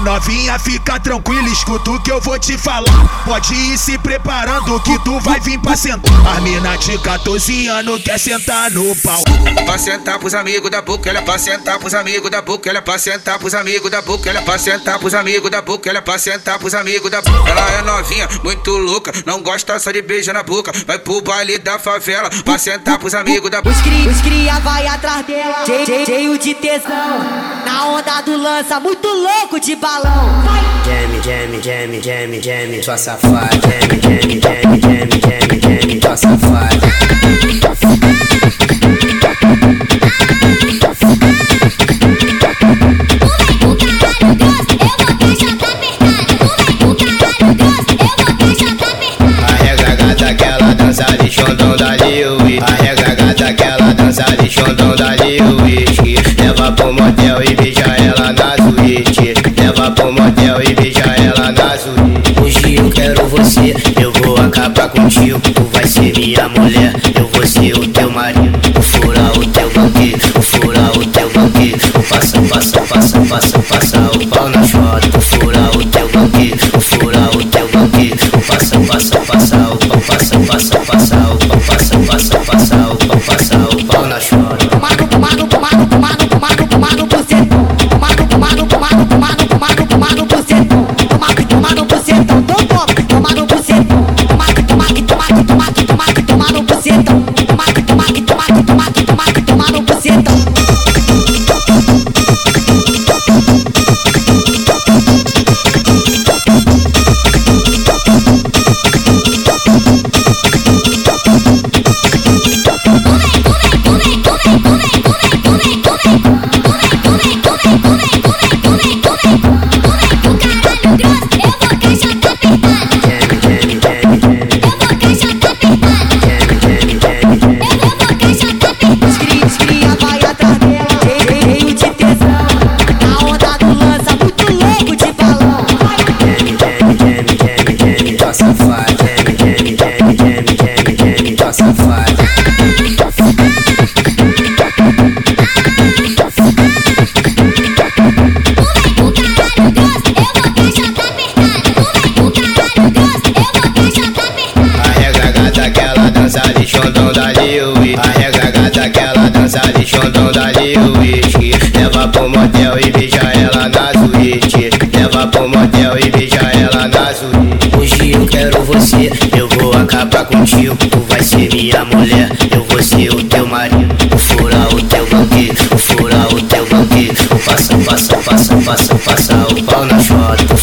novinha, fica tranquila, escuta o que eu vou te falar. Pode ir se preparando que tu vai vir pra sentar. A mina de 14 anos quer sentar no pau. Pra sentar pros amigos da boca, ela é pra sentar pros amigos da boca, ela é pra sentar pros amigos da boca, ela é pra sentar pros amigos da boca, ela é pra sentar pros amigos da boca. Ela é novinha, muito louca, não gosta só de beijo na boca. Vai pro baile da favela, pra sentar pros amigos da boca. Os cria, os cria vai atrás dela, cheio, cheio de tesão. Na onda do lança, muito louco de balão. Jam, jam, jam, jam, jam, sua safada. Jam, jam, jam, jam, jam, sua safada. Contigo Tu vai ser minha mulher, eu vou ser o teu marido Vou furar o teu banquinho, vou furar o teu banquinho Vou passa, passa, passa, passa, passa o pau na chota Vou furar o teu banquinho, vou furar o teu banquinho Vou passa, chondão o uísque Arrega gata que ela dança de chondão o uísque Leva pro motel e beija ela na suíte. Leva pro motel e beija ela na suíte. Hoje eu quero você, eu vou acabar contigo. Tu vai ser minha mulher, eu vou ser o teu marido. Vou furar o teu banquinho, vou furar o teu banquinho Vou passa, passa, passa, passa, passa o pau na chota